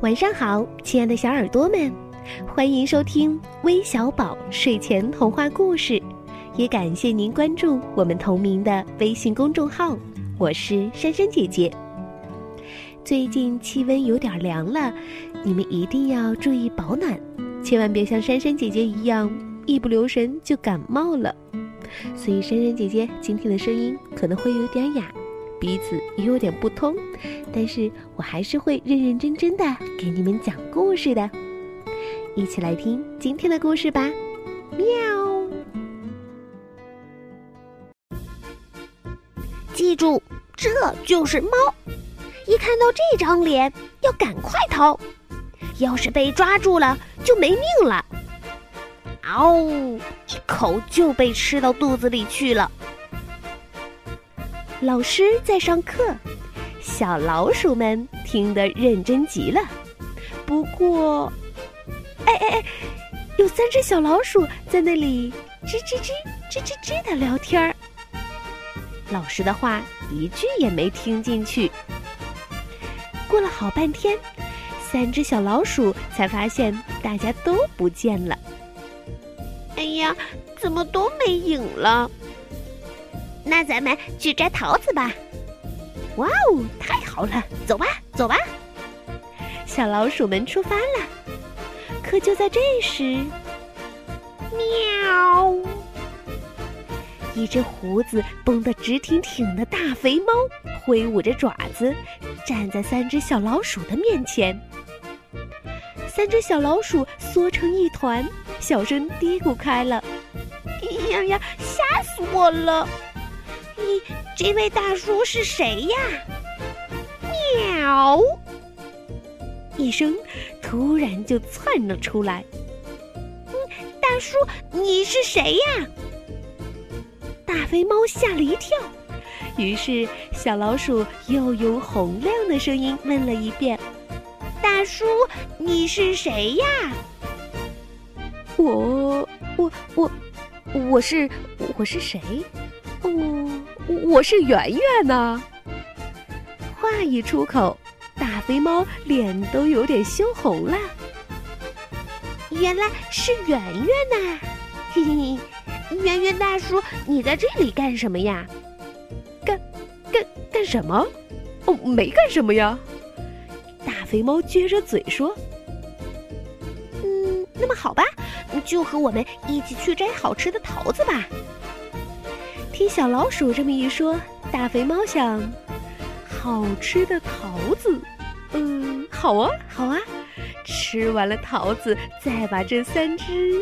晚上好，亲爱的小耳朵们，欢迎收听微小宝睡前童话故事，也感谢您关注我们同名的微信公众号。我是珊珊姐姐。最近气温有点凉了，你们一定要注意保暖，千万别像珊珊姐姐一样一不留神就感冒了。所以珊珊姐姐今天的声音可能会有点哑。鼻子也有点不通，但是我还是会认认真真的给你们讲故事的。一起来听今天的故事吧，喵！记住，这就是猫。一看到这张脸，要赶快逃。要是被抓住了，就没命了。嗷！一口就被吃到肚子里去了。老师在上课，小老鼠们听得认真极了。不过，哎哎哎，有三只小老鼠在那里吱吱吱吱吱吱的聊天儿。老师的话一句也没听进去。过了好半天，三只小老鼠才发现大家都不见了。哎呀，怎么都没影了？那咱们去摘桃子吧！哇哦，太好了，走吧，走吧！小老鼠们出发了。可就在这时，喵！一只胡子绷得直挺挺的大肥猫挥舞着爪子，站在三只小老鼠的面前。三只小老鼠缩成一团，小声嘀咕开了：“哎呀呀，吓死我了！”你这位大叔是谁呀？喵！一声，突然就窜了出来。嗯，大叔，你是谁呀？大肥猫吓了一跳，于是小老鼠又用洪亮的声音问了一遍：“大叔，你是谁呀？”我我我我是我是谁？哦。我是圆圆呐！话一出口，大肥猫脸都有点羞红了。原来是圆圆呐！嘿嘿，圆圆大叔，你在这里干什么呀？干干干什么？哦，没干什么呀！大肥猫撅着嘴说：“嗯，那么好吧，就和我们一起去摘好吃的桃子吧。”听小老鼠这么一说，大肥猫想：好吃的桃子，嗯，好啊，好啊！吃完了桃子，再把这三只，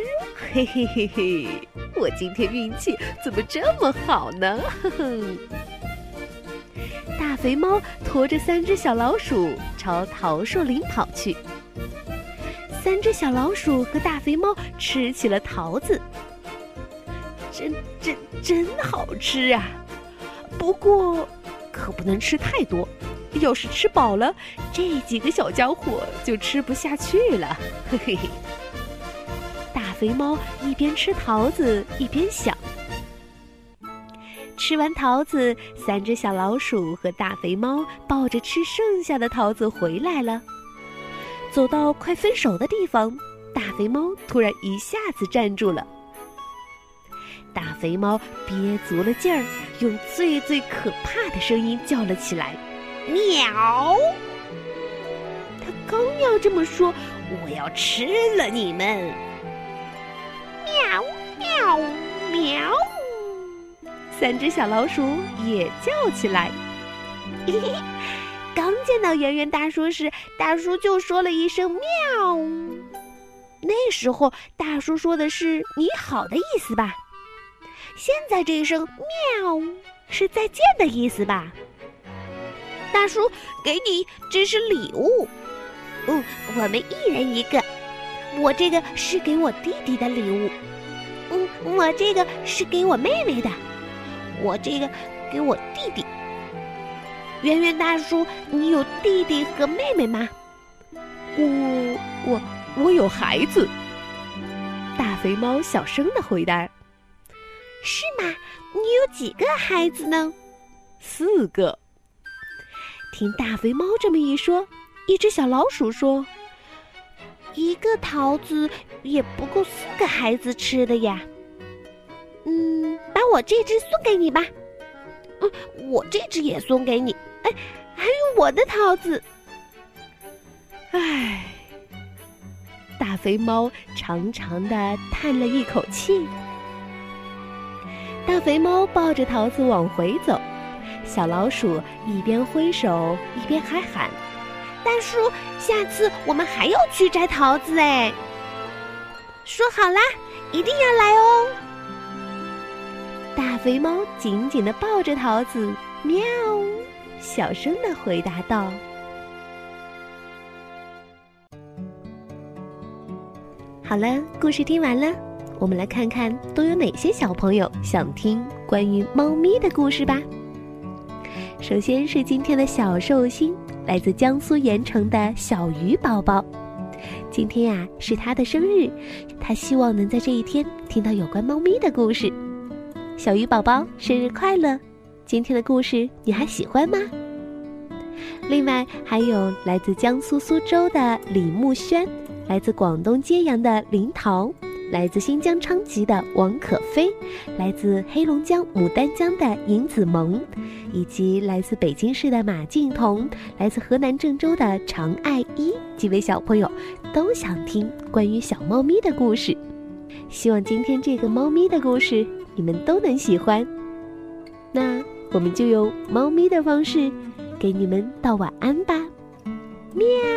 嘿嘿嘿嘿，我今天运气怎么这么好呢？哼哼。大肥猫驮着三只小老鼠朝桃树林跑去。三只小老鼠和大肥猫吃起了桃子。真真真好吃啊！不过可不能吃太多，要是吃饱了，这几个小家伙就吃不下去了。嘿嘿嘿！大肥猫一边吃桃子一边想。吃完桃子，三只小老鼠和大肥猫抱着吃剩下的桃子回来了。走到快分手的地方，大肥猫突然一下子站住了。大肥猫憋足了劲儿，用最最可怕的声音叫了起来：“喵！”它刚要这么说，我要吃了你们！喵喵喵！三只小老鼠也叫起来。嘿嘿，刚见到圆圆大叔时，大叔就说了一声“喵”，那时候大叔说的是“你好”的意思吧？现在这一声喵，是再见的意思吧？大叔，给你这是礼物。嗯，我们一人一个。我这个是给我弟弟的礼物。嗯，我这个是给我妹妹的。我这个给我弟弟。圆圆大叔，你有弟弟和妹妹吗？我我我有孩子。大肥猫小声的回答。是吗？你有几个孩子呢？四个。听大肥猫这么一说，一只小老鼠说：“一个桃子也不够四个孩子吃的呀。嗯，把我这只送给你吧。嗯，我这只也送给你。哎，还有我的桃子。唉，大肥猫长长的叹了一口气。大肥猫抱着桃子往回走，小老鼠一边挥手一边还喊。”大叔，下次我们还要去摘桃子哎！说好啦，一定要来哦！大肥猫紧紧的抱着桃子，喵，小声的回答道：“好了，故事听完了，我们来看看都有哪些小朋友想听关于猫咪的故事吧。首先是今天的小寿星。”来自江苏盐城的小鱼宝宝，今天呀是他的生日，他希望能在这一天听到有关猫咪的故事。小鱼宝宝生日快乐！今天的故事你还喜欢吗？另外还有来自江苏苏州的李慕轩，来自广东揭阳的林桃。来自新疆昌吉的王可飞，来自黑龙江牡丹江的尹子萌，以及来自北京市的马静彤，来自河南郑州的常爱一几位小朋友，都想听关于小猫咪的故事。希望今天这个猫咪的故事你们都能喜欢。那我们就用猫咪的方式给你们道晚安吧，喵。